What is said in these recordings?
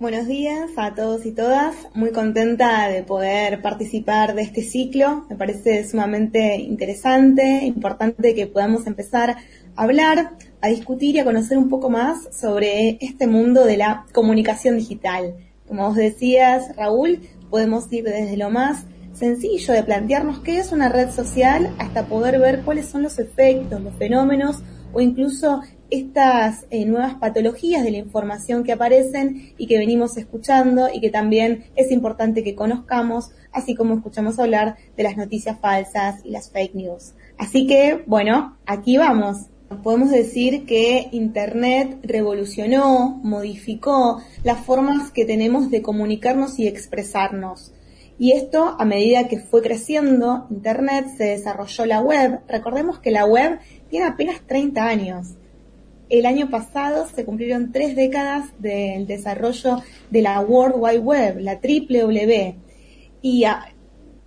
Buenos días a todos y todas. Muy contenta de poder participar de este ciclo. Me parece sumamente interesante, importante que podamos empezar a hablar, a discutir y a conocer un poco más sobre este mundo de la comunicación digital. Como vos decías, Raúl, podemos ir desde lo más sencillo de plantearnos qué es una red social hasta poder ver cuáles son los efectos, los fenómenos o incluso estas eh, nuevas patologías de la información que aparecen y que venimos escuchando y que también es importante que conozcamos, así como escuchamos hablar de las noticias falsas y las fake news. Así que, bueno, aquí vamos. Podemos decir que Internet revolucionó, modificó las formas que tenemos de comunicarnos y expresarnos. Y esto, a medida que fue creciendo Internet, se desarrolló la web. Recordemos que la web tiene apenas 30 años el año pasado se cumplieron tres décadas del desarrollo de la World Wide Web, la triple W. Y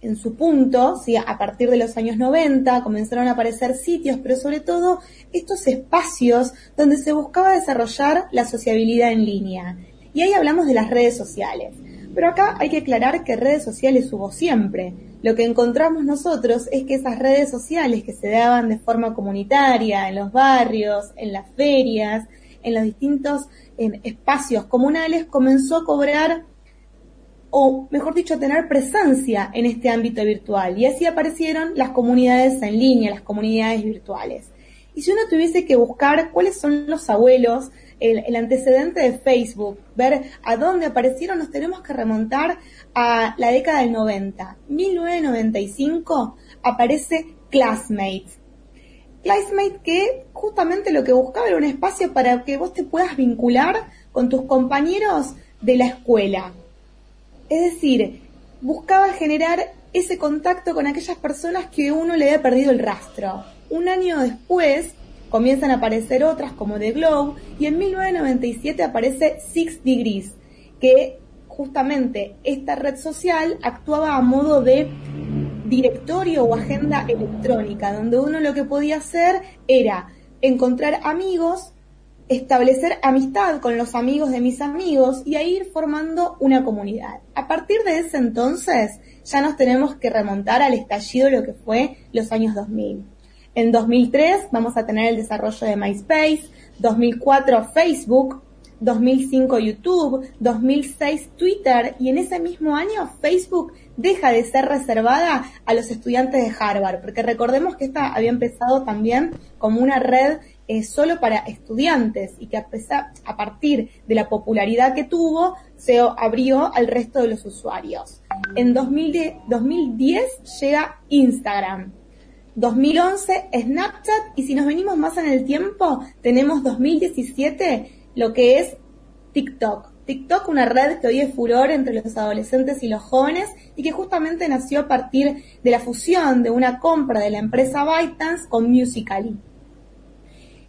en su punto, ¿sí? a partir de los años 90, comenzaron a aparecer sitios, pero sobre todo estos espacios donde se buscaba desarrollar la sociabilidad en línea. Y ahí hablamos de las redes sociales. Pero acá hay que aclarar que redes sociales hubo siempre lo que encontramos nosotros es que esas redes sociales que se daban de forma comunitaria en los barrios, en las ferias, en los distintos espacios comunales, comenzó a cobrar, o mejor dicho, a tener presencia en este ámbito virtual. Y así aparecieron las comunidades en línea, las comunidades virtuales. Y si uno tuviese que buscar cuáles son los abuelos el, antecedente de Facebook, ver a dónde aparecieron, nos tenemos que remontar a la década del 90. 1995 aparece Classmates. Classmates que justamente lo que buscaba era un espacio para que vos te puedas vincular con tus compañeros de la escuela. Es decir, buscaba generar ese contacto con aquellas personas que uno le había perdido el rastro. Un año después, comienzan a aparecer otras como The Globe y en 1997 aparece Six Degrees, que justamente esta red social actuaba a modo de directorio o agenda electrónica, donde uno lo que podía hacer era encontrar amigos, establecer amistad con los amigos de mis amigos y a ir formando una comunidad. A partir de ese entonces ya nos tenemos que remontar al estallido de lo que fue los años 2000. En 2003 vamos a tener el desarrollo de MySpace, 2004 Facebook, 2005 YouTube, 2006 Twitter y en ese mismo año Facebook deja de ser reservada a los estudiantes de Harvard, porque recordemos que esta había empezado también como una red eh, solo para estudiantes y que a, pesar, a partir de la popularidad que tuvo se abrió al resto de los usuarios. En 2010 llega Instagram 2011 Snapchat y si nos venimos más en el tiempo, tenemos 2017 lo que es TikTok. TikTok, una red que hoy es furor entre los adolescentes y los jóvenes y que justamente nació a partir de la fusión de una compra de la empresa ByteDance con Musical.ly.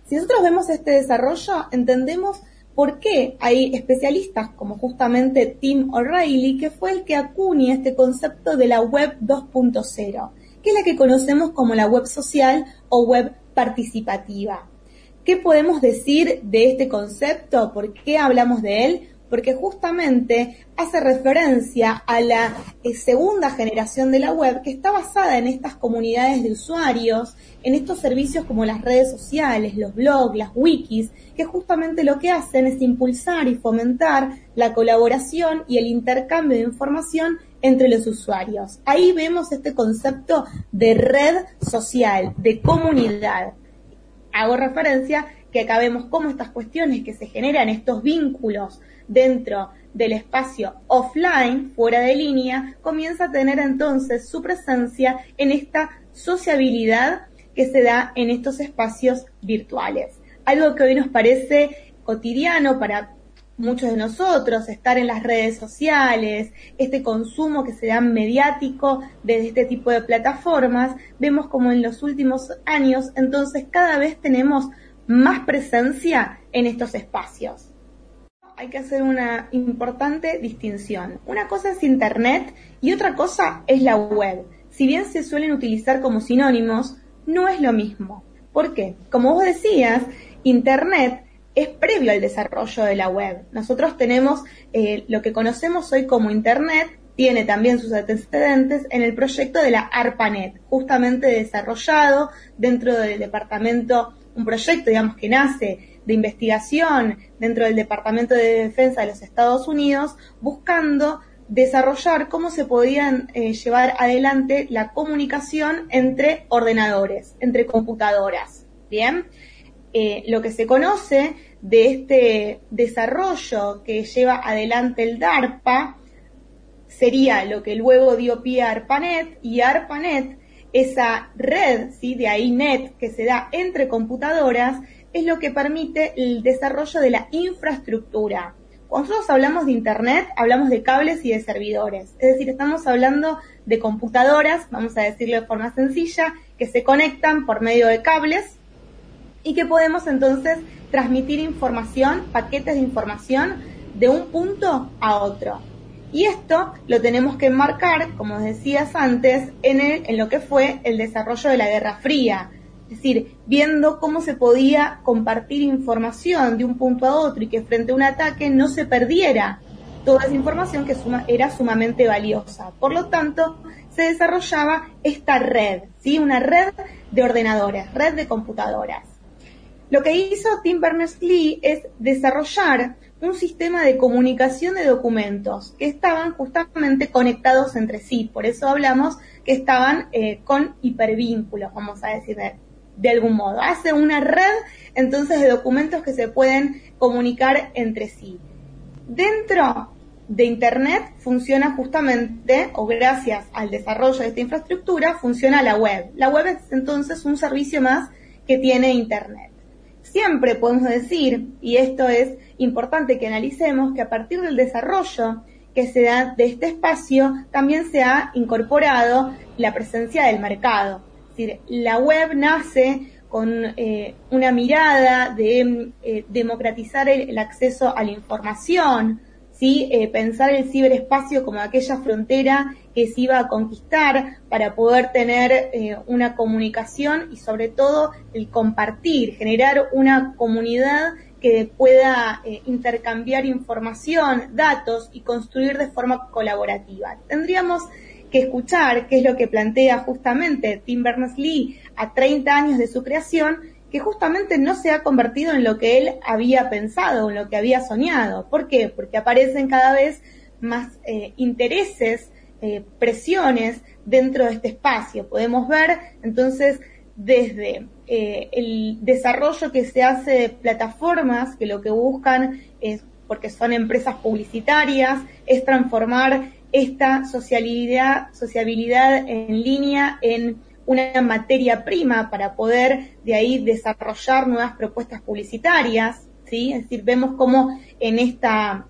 Si nosotros vemos este desarrollo, entendemos por qué hay especialistas como justamente Tim O'Reilly, que fue el que acuña este concepto de la web 2.0 que es la que conocemos como la web social o web participativa. ¿Qué podemos decir de este concepto? ¿Por qué hablamos de él? Porque justamente hace referencia a la eh, segunda generación de la web que está basada en estas comunidades de usuarios, en estos servicios como las redes sociales, los blogs, las wikis, que justamente lo que hacen es impulsar y fomentar la colaboración y el intercambio de información entre los usuarios. Ahí vemos este concepto de red social, de comunidad. Hago referencia que acá vemos cómo estas cuestiones que se generan, estos vínculos dentro del espacio offline, fuera de línea, comienza a tener entonces su presencia en esta sociabilidad que se da en estos espacios virtuales. Algo que hoy nos parece cotidiano para muchos de nosotros, estar en las redes sociales, este consumo que se da mediático desde este tipo de plataformas, vemos como en los últimos años entonces cada vez tenemos más presencia en estos espacios. Hay que hacer una importante distinción. Una cosa es Internet y otra cosa es la web. Si bien se suelen utilizar como sinónimos, no es lo mismo. ¿Por qué? Como vos decías, Internet es previo al desarrollo de la web. Nosotros tenemos eh, lo que conocemos hoy como Internet, tiene también sus antecedentes en el proyecto de la ARPANET, justamente desarrollado dentro del departamento, un proyecto, digamos, que nace de investigación dentro del Departamento de Defensa de los Estados Unidos, buscando desarrollar cómo se podían eh, llevar adelante la comunicación entre ordenadores, entre computadoras. Bien, eh, lo que se conoce de este desarrollo que lleva adelante el DARPA sería lo que luego dio pie a ARPANET y ARPANET, esa red, ¿sí? de ahí net que se da entre computadoras, es lo que permite el desarrollo de la infraestructura. Cuando nosotros hablamos de Internet, hablamos de cables y de servidores. Es decir, estamos hablando de computadoras, vamos a decirlo de forma sencilla, que se conectan por medio de cables y que podemos entonces transmitir información, paquetes de información de un punto a otro. Y esto lo tenemos que enmarcar, como decías antes, en, el, en lo que fue el desarrollo de la Guerra Fría. Es decir, viendo cómo se podía compartir información de un punto a otro y que frente a un ataque no se perdiera toda esa información que era sumamente valiosa. Por lo tanto, se desarrollaba esta red, ¿sí? una red de ordenadores, red de computadoras. Lo que hizo Tim Berners-Lee es desarrollar un sistema de comunicación de documentos que estaban justamente conectados entre sí. Por eso hablamos que estaban eh, con hipervínculos, vamos a decir de, algún modo. Hace una red entonces de documentos que se pueden comunicar entre sí. Dentro de Internet funciona justamente, o gracias al desarrollo de esta infraestructura, funciona la web. La web es entonces un servicio más que tiene Internet. Siempre podemos decir, y esto es importante que analicemos, que a partir del desarrollo que se da de este espacio, también se ha incorporado la presencia del mercado. Es decir, la web nace con eh, una mirada de eh, democratizar el, acceso a la información, ¿sí? Eh, pensar el ciberespacio como aquella frontera que se iba a conquistar para poder tener eh, una comunicación y sobre todo el compartir, generar una comunidad que pueda eh, intercambiar información, datos y construir de forma colaborativa. Tendríamos que escuchar qué es lo que plantea justamente Tim Berners-Lee a 30 años de su creación que justamente no se ha convertido en lo que él había pensado, en lo que había soñado. ¿Por qué? Porque aparecen cada vez más eh, intereses, eh, presiones dentro de este espacio. Podemos ver entonces desde eh, el desarrollo que se hace de plataformas que lo que buscan es, porque son empresas publicitarias, es transformar esta sociabilidad, sociabilidad en línea en una materia prima para poder de ahí desarrollar nuevas propuestas publicitarias, ¿sí? Es decir, vemos cómo en esta,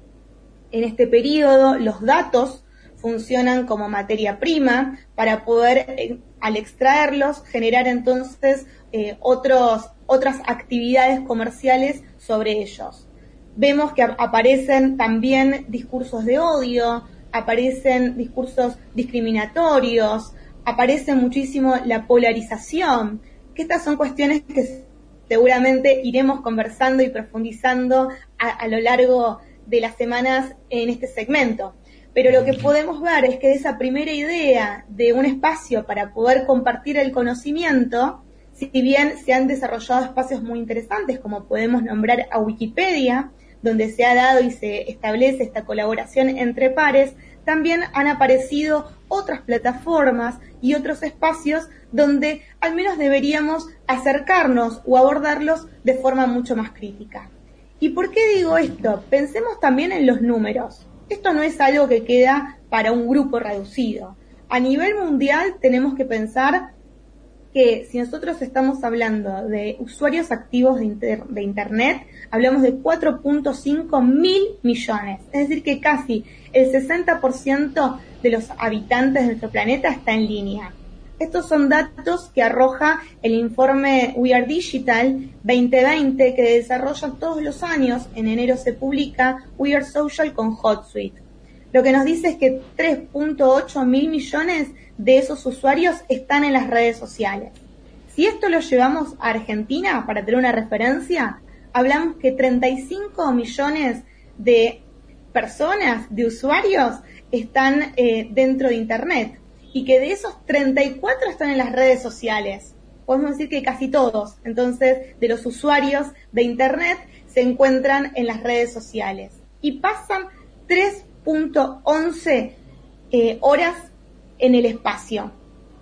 en este periodo los datos funcionan como materia prima para poder, eh, al extraerlos, generar entonces eh, otros, otras actividades comerciales sobre ellos. Vemos que aparecen también discursos de odio, aparecen discursos discriminatorios, aparece muchísimo la polarización, que estas son cuestiones que seguramente iremos conversando y profundizando a, lo largo de las semanas en este segmento. Pero lo que podemos ver es que esa primera idea de un espacio para poder compartir el conocimiento, si bien se han desarrollado espacios muy interesantes, como podemos nombrar a Wikipedia, donde se ha dado y se establece esta colaboración entre pares, también han aparecido otras plataformas y otros espacios donde al menos deberíamos acercarnos o abordarlos de forma mucho más crítica. ¿Y por qué digo esto? Pensemos también en los números. Esto no es algo que queda para un grupo reducido. A nivel mundial tenemos que pensar que si nosotros estamos hablando de usuarios activos de, de Internet, hablamos de 4.5 mil millones. Es decir, que casi el 60% de los habitantes de nuestro planeta está en línea. Estos son datos que arroja el informe We Are Digital 2020 que desarrolla todos los años. En enero se publica We Are Social con HotSuite. Lo que nos dice es que 3.8 mil millones de esos usuarios están en las redes sociales. Si esto lo llevamos a Argentina, para tener una referencia, hablamos que 35 millones de personas, de usuarios, están eh, dentro de Internet y que de esos 34 están en las redes sociales. Podemos decir que casi todos, entonces, de los usuarios de Internet se encuentran en las redes sociales y pasan 3.11 eh, horas en el espacio.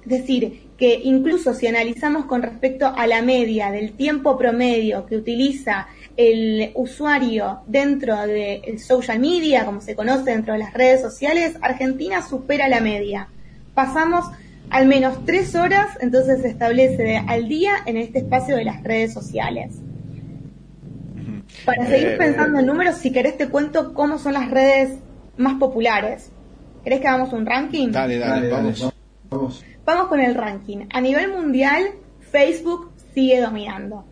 Es decir, que incluso si analizamos con respecto a la media del tiempo promedio que utiliza el usuario dentro del social media, como se conoce dentro de las redes sociales, Argentina supera la media. Pasamos al menos tres horas, entonces se establece al día en este espacio de las redes sociales. Para seguir eh, pensando en números, si querés te cuento cómo son las redes más populares. ¿Querés que hagamos un ranking? Dale, dale, vamos. Vamos con el ranking. A nivel mundial, Facebook sigue dominando.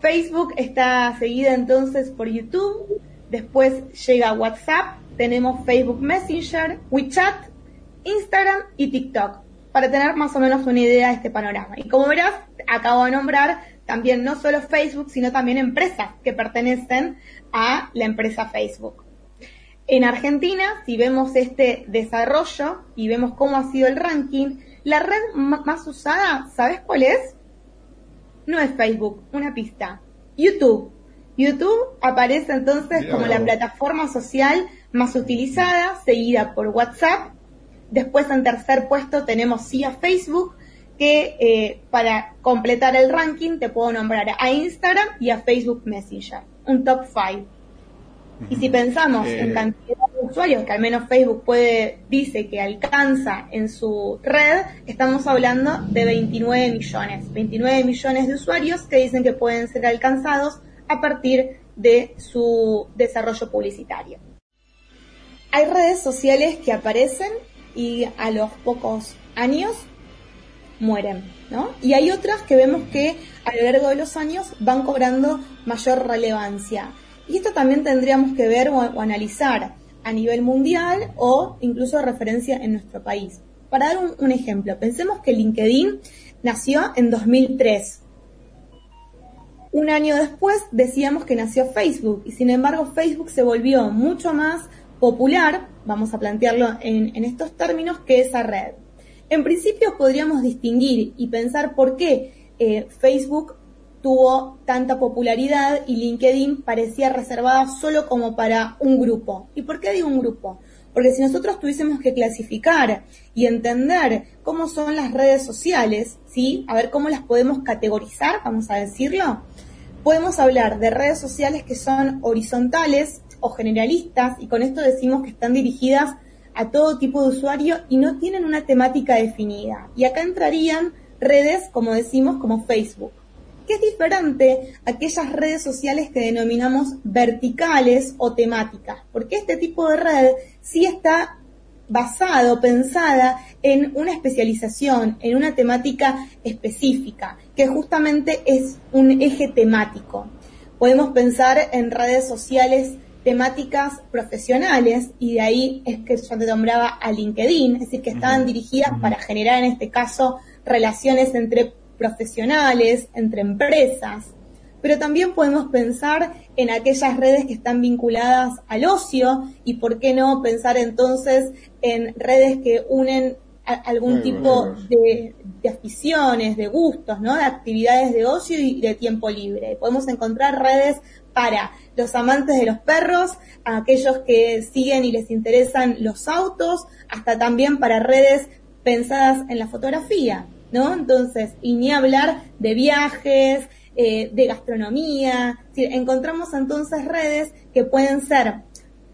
Facebook está seguida entonces por YouTube, después llega WhatsApp, tenemos Facebook Messenger, WeChat, Instagram y TikTok, para tener más o menos una idea de este panorama. Y como verás, acabo de nombrar también no solo Facebook, sino también empresas que pertenecen a la empresa Facebook. En Argentina, si vemos este desarrollo y vemos cómo ha sido el ranking, la red más usada, ¿sabes cuál es? No es Facebook, una pista. YouTube. YouTube aparece entonces como la plataforma social más utilizada, seguida por WhatsApp. Después en tercer puesto tenemos sí a Facebook, que eh, para completar el ranking te puedo nombrar a Instagram y a Facebook Messenger, un top 5. Y si pensamos en eh, cantidad de usuarios que al menos Facebook puede, dice que alcanza en su red, estamos hablando de 29 millones. 29 millones de usuarios que dicen que pueden ser alcanzados a partir de su desarrollo publicitario. Hay redes sociales que aparecen y a los pocos años mueren, ¿no? Y hay otras que vemos que a lo largo de los años van cobrando mayor relevancia. Y esto también tendríamos que ver o, analizar a nivel mundial o incluso referencia en nuestro país. Para dar un, ejemplo, pensemos que LinkedIn nació en 2003. Un año después decíamos que nació Facebook y sin embargo Facebook se volvió mucho más popular, vamos a plantearlo en estos términos, que esa red. En principio podríamos distinguir y pensar por qué eh, Facebook tuvo tanta popularidad y LinkedIn parecía reservada solo como para un grupo. ¿Y por qué digo un grupo? Porque si nosotros tuviésemos que clasificar y entender cómo son las redes sociales, ¿sí? A ver cómo las podemos categorizar, vamos a decirlo, podemos hablar de redes sociales que son horizontales o generalistas, y con esto decimos que están dirigidas a todo tipo de usuario y no tienen una temática definida. Y acá entrarían redes, como decimos, como Facebook, que es diferente a aquellas redes sociales que denominamos verticales o temáticas, porque este tipo de red sí está basado, pensada en una especialización, en una temática específica, que justamente es un eje temático. Podemos pensar en redes sociales temáticas profesionales y de ahí es que yo te nombraba a LinkedIn, es decir, que estaban dirigidas para generar en este caso relaciones entre profesionales, entre empresas, pero también podemos pensar en aquellas redes que están vinculadas al ocio y por qué no pensar entonces en redes que unen algún tipo de, de, aficiones, de gustos, ¿no? De actividades de ocio y de tiempo libre. Podemos encontrar redes para los amantes de los perros, a aquellos que siguen y les interesan los autos, hasta también para redes pensadas en la fotografía, ¿no? Entonces, y ni hablar de viajes, eh, de gastronomía. encontramos entonces redes que pueden ser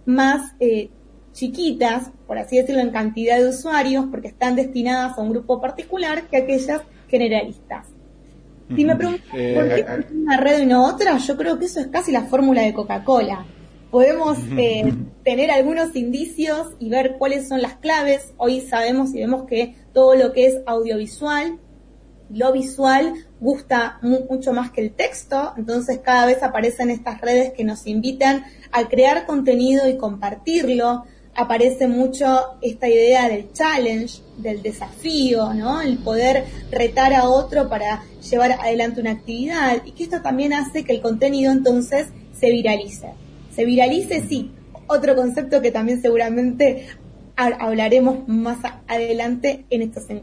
más eh, chiquitas, por así decirlo, en cantidad de usuarios, porque están destinadas a un grupo particular, que aquellas generalistas. Si me preguntan eh, por qué eh, eh. una red y no otra, yo creo que eso es casi la fórmula de Coca-Cola. Podemos tener algunos indicios y ver cuáles son las claves. Hoy sabemos y vemos que todo lo que es audiovisual, lo visual, gusta mucho más que el texto. Entonces cada vez aparecen estas redes que nos invitan a crear contenido y compartirlo, aparece mucho esta idea del challenge, del desafío, ¿no? El poder retar a otro para llevar adelante una actividad y que esto también hace que el contenido entonces se viralice. Se viralice, sí. Otro concepto que también seguramente hablaremos más adelante en estos encuentros.